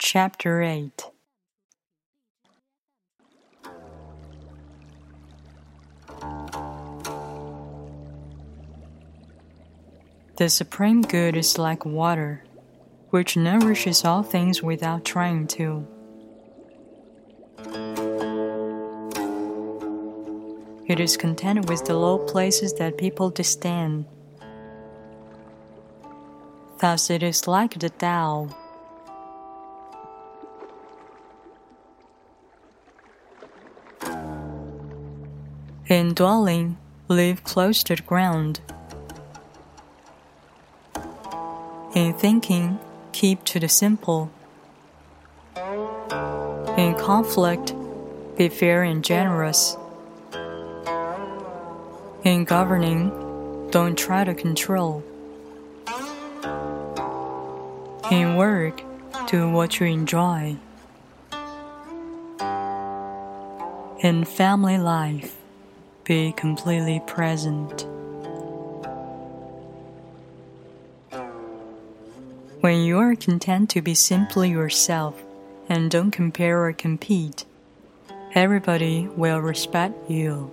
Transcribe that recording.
Chapter 8 The supreme good is like water, which nourishes all things without trying to. It is content with the low places that people disdain. Thus, it is like the Tao. In dwelling, live close to the ground. In thinking, keep to the simple. In conflict, be fair and generous. In governing, don't try to control. In work, do what you enjoy. In family life, be completely present. When you are content to be simply yourself and don't compare or compete, everybody will respect you.